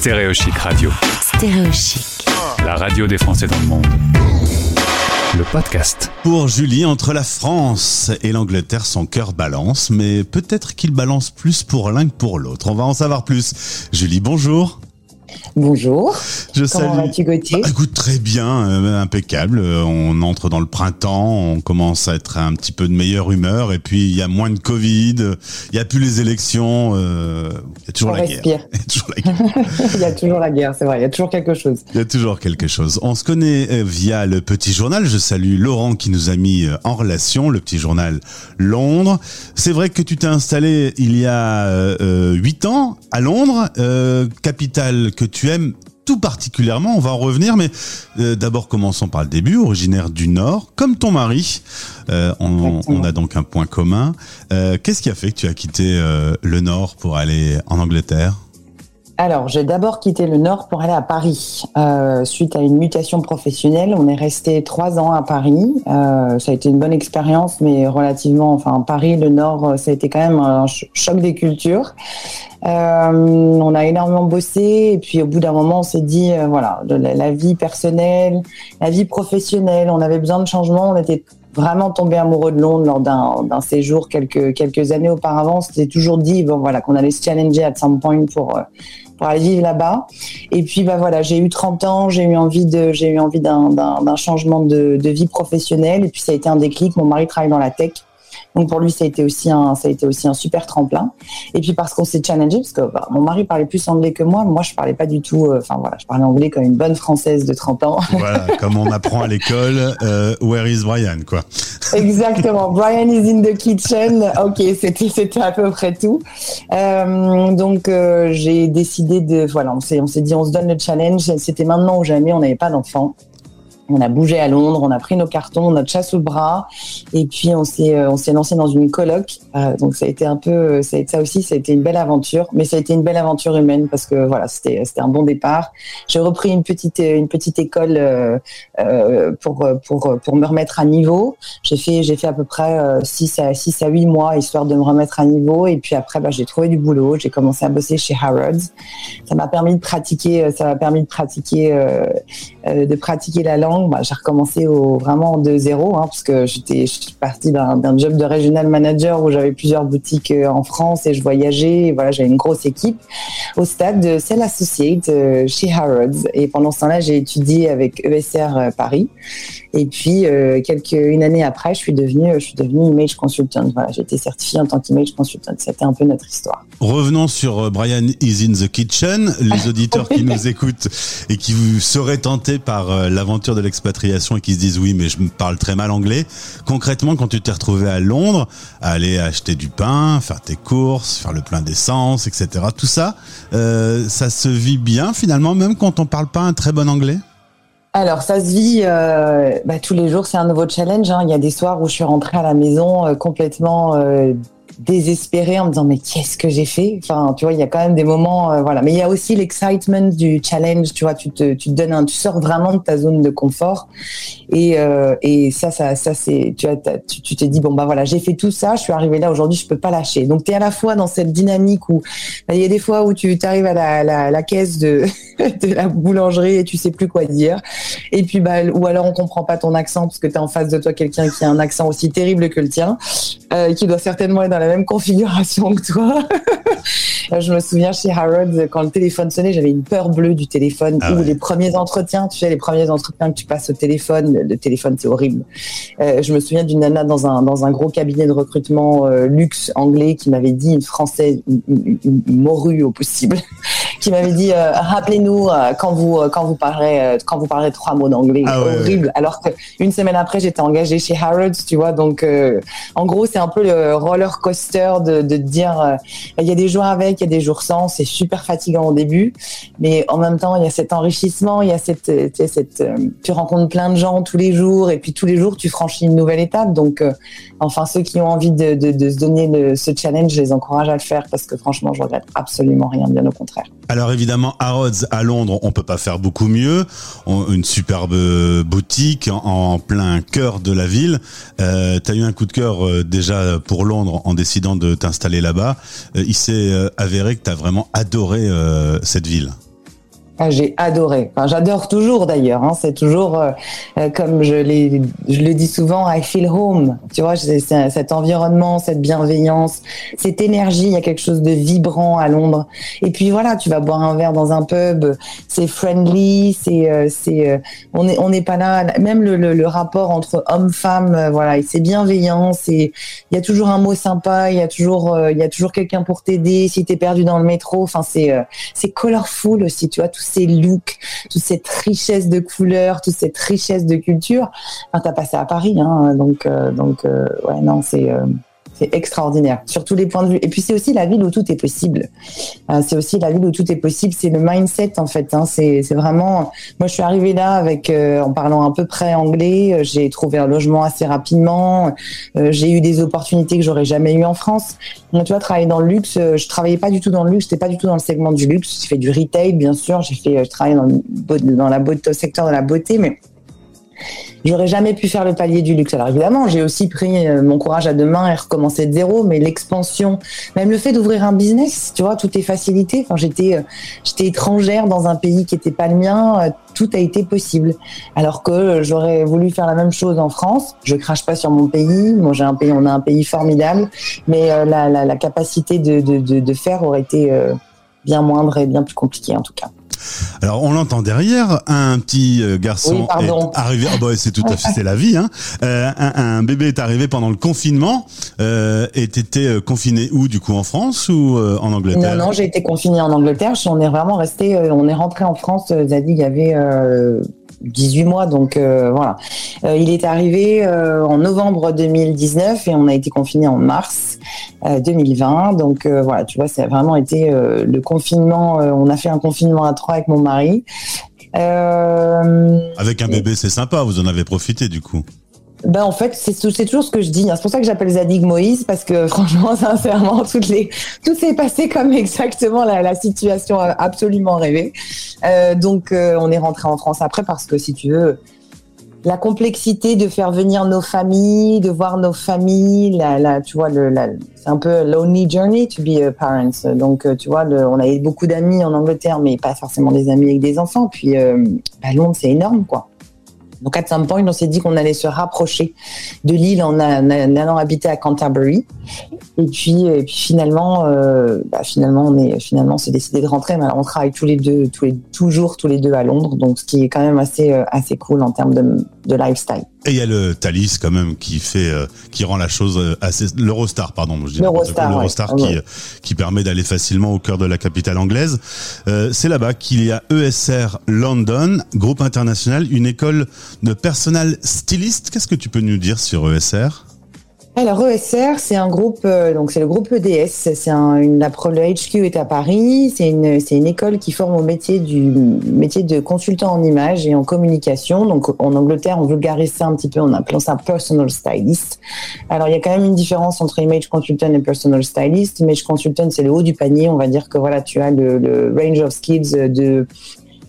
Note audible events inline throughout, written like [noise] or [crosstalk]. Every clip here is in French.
Stéréochic Radio. Stéréochic. La radio des Français dans le monde. Le podcast. Pour Julie, entre la France et l'Angleterre, son cœur balance, mais peut-être qu'il balance plus pour l'un que pour l'autre. On va en savoir plus. Julie, bonjour. Bonjour. Je Comment vas-tu, Gauthier Bah, écoute, très bien, euh, impeccable. Euh, On entre dans le printemps, on commence à être un petit peu de meilleure humeur, et puis il y a moins de Covid, il y a plus les élections, euh, il y a toujours la guerre. [laughs] Il y a toujours la guerre. [laughs] Il y a toujours la guerre, c'est vrai, il y a toujours quelque chose. Il y a toujours quelque chose. On se connaît via le petit journal. Je salue Laurent qui nous a mis en relation, le petit journal Londres. C'est vrai que tu t'es installé il y a euh, huit ans à Londres, capitale que tu aimes tout particulièrement. On va en revenir, mais euh, d'abord commençons par le début. Originaire du Nord, comme ton mari, Euh, on, a donc un point commun. Euh, Qu'est-ce qui a fait que tu as quitté le Nord pour aller en Angleterre? Alors, j'ai d'abord quitté le Nord pour aller à Paris. Euh, suite à une mutation professionnelle, on est resté trois ans à Paris. Euh, ça a été une bonne expérience, mais relativement, enfin, Paris, le Nord, euh, ça a été quand même un ch- choc des cultures. On a énormément bossé et puis au bout d'un moment, on s'est dit, voilà, la, vie personnelle, la vie professionnelle, on avait besoin de changement. On était vraiment tombé amoureux de Londres lors d'un séjour quelques années auparavant. On s'était toujours dit, bon voilà, qu'on allait se challenger at some point pour pour aller vivre là-bas. Et puis bah voilà, j'ai eu 30 ans, j'ai eu envie de j'ai eu envie d'un d'un d'un changement de, de vie professionnelle et puis ça a été un déclic. Mon mari travaille dans la tech. Donc pour lui, ça a été aussi un, ça a été aussi un super tremplin. Et puis parce qu'on s'est challengé, parce que bah, mon mari parlait plus anglais que moi, moi je parlais pas du tout. euh, Enfin voilà, je parlais anglais comme une bonne française de 30 ans. [laughs] Voilà, comme on apprend à l'école, euh, Where is Brian, quoi. Exactement. Brian is in the kitchen. Ok, c'était c'était à peu près tout. Euh, donc euh, j'ai décidé de voilà, on s'est on s'est dit on se donne le challenge. C'était maintenant ou jamais. On n'avait pas d'enfant. On a bougé à Londres, on a pris nos cartons, notre sous le bras, et puis on s'est euh, on s'est lancé dans une coloc. Euh, donc ça a été un peu ça, a été- ça aussi ça a été une belle aventure, mais ça a été une belle aventure humaine parce que voilà c'était c'était un bon départ. J'ai repris une petite une petite école euh, euh, pour pour pour me remettre à niveau. J'ai fait, j'ai fait à peu près 6 à 6 à 8 mois histoire de me remettre à niveau et puis après bah, j'ai trouvé du boulot, j'ai commencé à bosser chez Harrods. Ça m'a permis de pratiquer euh, ça m'a permis de pratiquer euh, euh, de pratiquer la langue. Bah, j'ai recommencé vraiment de zéro hein, parce que j'étais partie d'un job de regional manager où j'avais plusieurs boutiques euh, en France et je voyageais. J'avais une grosse équipe au stade de Cell Associate euh, chez Harrods et pendant ce temps-là, j'ai étudié avec ESR euh, Paris. Et puis euh, quelques une année après, je suis devenue je suis devenue image consultant. Voilà, j'ai été certifiée en tant qu'image consultant. C'était un peu notre histoire. Revenons sur Brian is in the kitchen. Les [laughs] auditeurs qui nous écoutent et qui vous seraient tentés par l'aventure de l'expatriation et qui se disent oui, mais je parle très mal anglais. Concrètement, quand tu t'es retrouvé à Londres, à aller acheter du pain, faire tes courses, faire le plein d'essence, etc. Tout ça, euh, ça se vit bien finalement, même quand on parle pas un très bon anglais. Alors ça se vit euh, bah, tous les jours, c'est un nouveau challenge. hein. Il y a des soirs où je suis rentrée à la maison euh, complètement désespérée en me disant mais qu'est-ce que j'ai fait? Enfin, tu vois, il y a quand même des moments, euh, voilà. Mais il y a aussi l'excitement du challenge. Tu vois, tu te, tu te donnes un, tu sors vraiment de ta zone de confort. Et, euh, et ça, ça, ça c'est, tu, t'as- tu, tu t'es dit bon bah voilà, j'ai fait tout ça, je suis arrivée là aujourd'hui, je peux pas lâcher. Donc tu es à la fois dans cette dynamique où bah, il y a des fois où tu arrives à la, la, la caisse de, [laughs] de la boulangerie et tu sais plus quoi dire. Et puis, bah, ou alors on comprend pas ton accent parce que tu as en face de toi quelqu'un qui a un accent aussi terrible que le tien, euh, qui doit certainement être dans la même configuration que toi. [laughs] Euh, Je me souviens chez Harrods, quand le téléphone sonnait, j'avais une peur bleue du téléphone. Ah ou ouais. les premiers entretiens, tu sais, les premiers entretiens que tu passes au téléphone, le, téléphone c'est horrible. Euh, je me souviens d'une nana dans un, dans un gros cabinet de recrutement euh, luxe anglais qui m'avait dit, une française, une, une- une- une morue au possible, qui m'avait dit euh, rappelez-nous euh, quand vous euh, quand vous parlerez euh, quand vous parlerez trois mots d'anglais. Ah ouais, horrible. alors que une semaine après j'étais engagée chez Harrods tu vois. Donc euh, en gros c'est un peu le roller coaster de de dire euh, il y a des jours avec il y a des jours sans. C'est super fatigant au début. Mais en même temps il y a cet enrichissement il y a cette tu sais, cette euh, tu rencontres plein de gens tous les jours. Et puis tous les jours tu franchis une nouvelle étape. Donc euh, enfin ceux qui ont envie de, de, de se donner le, ce challenge je les encourage à le faire parce que franchement je regrette absolument rien bien au contraire Alors évidemment, Harrods à Londres, on peut pas faire beaucoup mieux. Une superbe boutique en, plein cœur de la ville. Euh, T'as eu un coup de cœur euh, déjà pour Londres en décidant de t'installer là-bas. Euh, il s'est euh, avéré que t'as vraiment adoré euh, cette ville. J'ai adoré. J'adore toujours d'ailleurs. Hein. C'est toujours euh, euh, comme je, le dis souvent, I feel home. Tu vois, cet environnement, cette bienveillance, cette énergie. Il y a quelque chose de vibrant à Londres. Et puis voilà, tu vas boire un verre dans un pub, c'est friendly, c'est, euh, on n'est pas là. Même le, rapport entre homme-femme, voilà, c'est bienveillant. Il y a toujours un mot sympa. Il y a toujours, il y a toujours quelqu'un pour t'aider si t'es perdu dans le métro. Enfin, c'est, c'est colorful aussi. Tu vois, tout ces looks, toute cette richesse de couleurs, toute cette richesse de culture. Enfin, t'as passé à Paris, hein, donc euh, donc euh, ouais non c'est euh, c'est extraordinaire sur tous les points de vue. Et puis c'est aussi la ville où tout est possible. c'est aussi la ville où tout est possible. C'est le mindset en fait. Hein. C'est vraiment. Moi je suis arrivée là avec en parlant à peu près anglais. J'ai trouvé un logement assez rapidement. j'ai eu des opportunités que j'aurais jamais eu en France. Tu vois, travailler dans le luxe, euh, je travaillais pas du tout dans le luxe, j'étais pas du tout dans le segment du luxe. J'ai fait du retail, bien sûr. J'ai fait, euh, je travaillais dans, le, dans la beauté, secteur de la beauté, mais j'aurais jamais pu faire le palier du luxe. Alors évidemment, j'ai aussi pris euh, mon courage à deux mains et recommencé de zéro, mais l'expansion, même le fait d'ouvrir un business, tu vois, tout est facilité. Enfin, j'étais, j'étais étrangère dans un pays qui était pas le mien tout a été possible. Alors que j'aurais voulu faire la même chose en France. Je crache pas sur mon pays. Moi, j'ai un pays, on a un pays formidable, mais euh, la, la, la, capacité de, de, de, faire aurait été euh, bien moindre et bien plus compliquée en tout cas. Alors on l'entend derrière, un petit euh, garçon est arrivé. Oh bah, c'est tout à fait c'est la vie. Hein. Euh, un, un, bébé est arrivé pendant le confinement. Euh, et t'étais confiné où du coup en France ou en Angleterre? Non non, j'ai été confiné en Angleterre. On est vraiment resté. on est rentré en France. Zadig il y avait 18 mois. Donc euh, voilà. Euh, il est arrivé euh, en novembre 2019 et on a été confiné en mars 2020. Donc voilà, tu vois, ça a vraiment été le confinement. on a fait un confinement à trois avec mon mari. avec un bébé, c'est sympa. Vous en avez profité du coup. Ben en fait, c'est toujours ce que je dis. Hein. C'est pour ça que j'appelle Zadig Moïse parce que [laughs] franchement, sincèrement, toutes les tout s'est passé comme exactement la, situation absolument rêvée. Euh, donc, euh, on est rentré en France après parce que si tu veux, la complexité de faire venir nos familles, de voir nos familles, tu vois, c'est un peu lonely journey to be a parent. Donc, euh, tu vois, on avait beaucoup d'amis en Angleterre, mais pas forcément des amis avec des enfants. Puis, euh, bah, Londres, c'est énorme, quoi. Donc, à some point, on s'est dit qu'on allait se rapprocher de l'île en, allant habiter à Canterbury. Et puis, et puis finalement, euh, bah, finalement, on est finalement, c'est décidé de rentrer. Mais on travaille tous les deux, tous les, toujours tous les deux à Londres, donc ce qui est quand même assez, euh, assez cool en termes de, de lifestyle. Et il y a le Thalys quand même qui fait, euh, qui rend la chose euh, assez, l'Eurostar, pardon, je dis l'Eurostar, qui, qui permet d'aller facilement au cœur de la capitale anglaise. Euh, c'est là-bas qu'il y a ESR London, groupe international, une école de personnel styliste. Qu'est-ce que tu peux nous dire sur ESR alors ESR, c'est un groupe, euh, donc c'est le groupe EDS. C'est un, une, la, le HQ est à Paris. C'est une, c'est une école qui forme au métier du métier de consultant en image et en communication. Donc en Angleterre, on vulgarise ça un petit peu, on appelle ça personal stylist. Alors il y a quand même une différence entre image consultant et personal stylist. Image consultant, c'est le haut du panier. On va dire que voilà, tu as le, range of skills de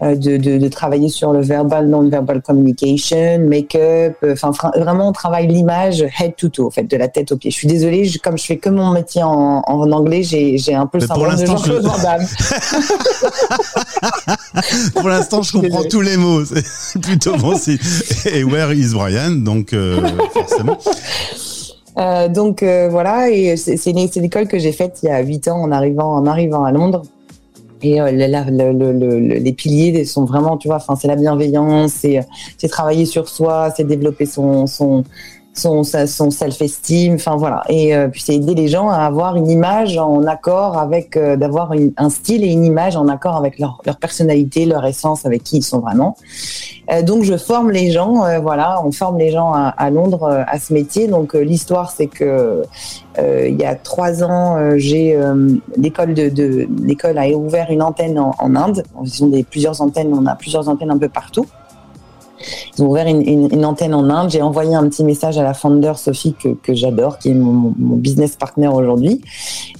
de, de, de, travailler sur le verbal, non-verbal communication, make-up, euh, enfin vraiment on travaille l'image head to toe, en fait, de la tête aux pieds. Je suis désolée, je, comme je fais que mon métier en, en anglais, j'ai, j'ai un peu le syndrome de Jean-Claude [laughs] pour l'instant, je comprends tous les mots, c'est [laughs] plutôt bon signe. Et where is Brian Donc euh, forcément. Euh, donc euh, voilà, et c'est, c'est l'école que j'ai faite il y a huit ans en arrivant en arrivant à Londres. Et euh, les piliers sont vraiment, tu vois, c'est la bienveillance, c'est travailler sur soi, c'est développer son, son, son self-esteem, enfin voilà. Et euh, puis c'est aider les gens à avoir une image en accord avec, euh, d'avoir un style et une image en accord avec leur, leur personnalité, leur essence, avec qui ils sont vraiment. Euh, donc je forme les gens, voilà, on forme les gens à, à Londres à ce métier. Donc l'histoire c'est que il y a trois ans, j'ai l'école de, de l'école a ouvert une antenne en, en Inde. Ils ont plusieurs antennes, on a plusieurs antennes un peu partout. Ils ont ouvert une, une, une antenne en Inde. J'ai envoyé un petit message à la founder Sophie que, que j'adore, qui est mon, mon business partner aujourd'hui,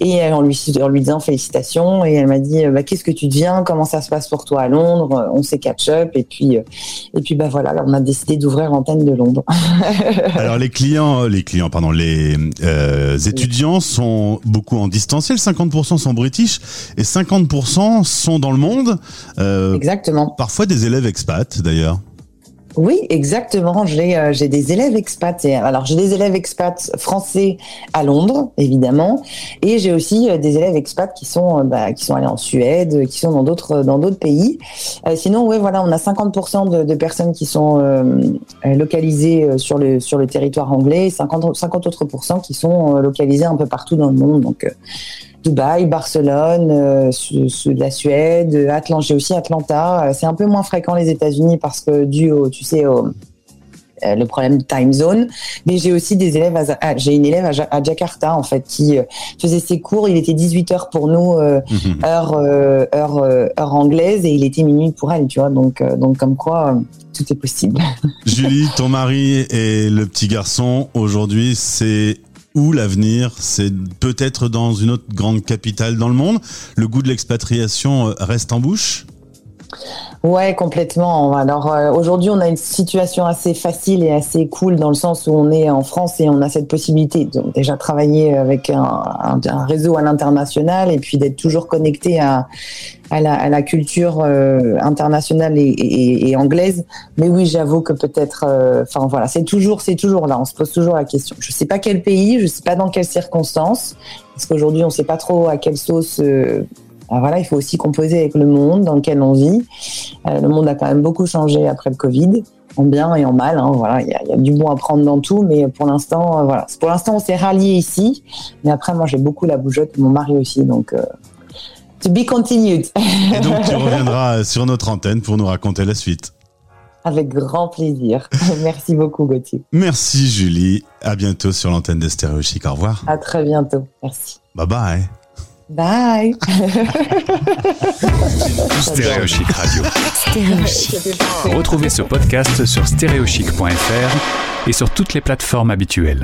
et en lui, en lui disant félicitations. Et elle m'a dit bah, qu'est-ce que tu deviens, comment ça se passe pour toi à Londres? On s'est catch up et puis et puis bah voilà, on a décidé d'ouvrir l'antenne de Londres. [laughs] Alors les clients, les clients, pardon, les euh, étudiants sont beaucoup en distanciel. 50% sont british et 50% sont dans le monde. Euh, Exactement. Parfois des élèves expats d'ailleurs. Oui, exactement. J'ai euh, j'ai des élèves expats. alors j'ai des élèves expats français à Londres, évidemment, et j'ai aussi euh, des élèves expats qui sont euh, bah, qui sont allés en Suède, qui sont dans d'autres dans d'autres pays. sinon, oui, voilà, on a 50% de, de, personnes qui sont localisées sur le sur le territoire anglais, 50 50 autres qui sont localisées un peu partout dans le monde. Donc Dubaï, Barcelone, euh, la Suède, Atlanta. J'ai aussi Atlanta. Euh, c'est un peu moins fréquent les États-Unis parce que dû au, tu sais, au, euh, le problème de time zone. Mais j'ai aussi des élèves, à, j'ai une élève à, Jakarta en fait qui faisait ses cours. Il était 18 heures pour nous, mhm. heure, heure, heure anglaise, et il était minuit pour elle, tu vois. Donc, donc comme quoi, tout est possible. Julie, ton mari et le petit garçon aujourd'hui, c'est où l'avenir C'est peut-être dans une autre grande capitale dans le monde. Le goût de l'expatriation euh, reste en bouche? Ouais, complètement. Alors euh, aujourd'hui, on a une situation assez facile et assez cool dans le sens où on est en France et on a cette possibilité de déjà travailler avec un, réseau à l'international et puis d'être toujours connecté à, la, culture euh, internationale et, anglaise. Mais oui, j'avoue que peut-être, euh, enfin voilà, c'est toujours, c'est toujours là. On se pose toujours la question. Je sais pas quel pays, je sais pas dans quelles circonstances, parce qu'aujourd'hui, on sait pas trop à quelle sauce voilà, il faut aussi composer avec le monde dans lequel on vit. Euh, le monde a quand même beaucoup changé après le Covid, en bien et en mal. Hein, voilà, il y, a, du bon à prendre dans tout, mais pour l'instant, euh, voilà, pour l'instant, on s'est rallié ici. Mais après, moi, j'ai beaucoup la bougeotte, mon mari aussi, donc. Euh, to be continued. et donc, tu [laughs] reviendras sur notre antenne pour nous raconter la suite. Avec grand plaisir. [laughs] Merci beaucoup, Gauthier. Merci, Julie. À bientôt sur l'antenne de Stéréo Chic. Au revoir. À très bientôt. Merci. Bye bye. Bye. Stéréochic Radio. Retrouvez ce podcast sur stéréochic.fr et sur toutes les plateformes habituelles.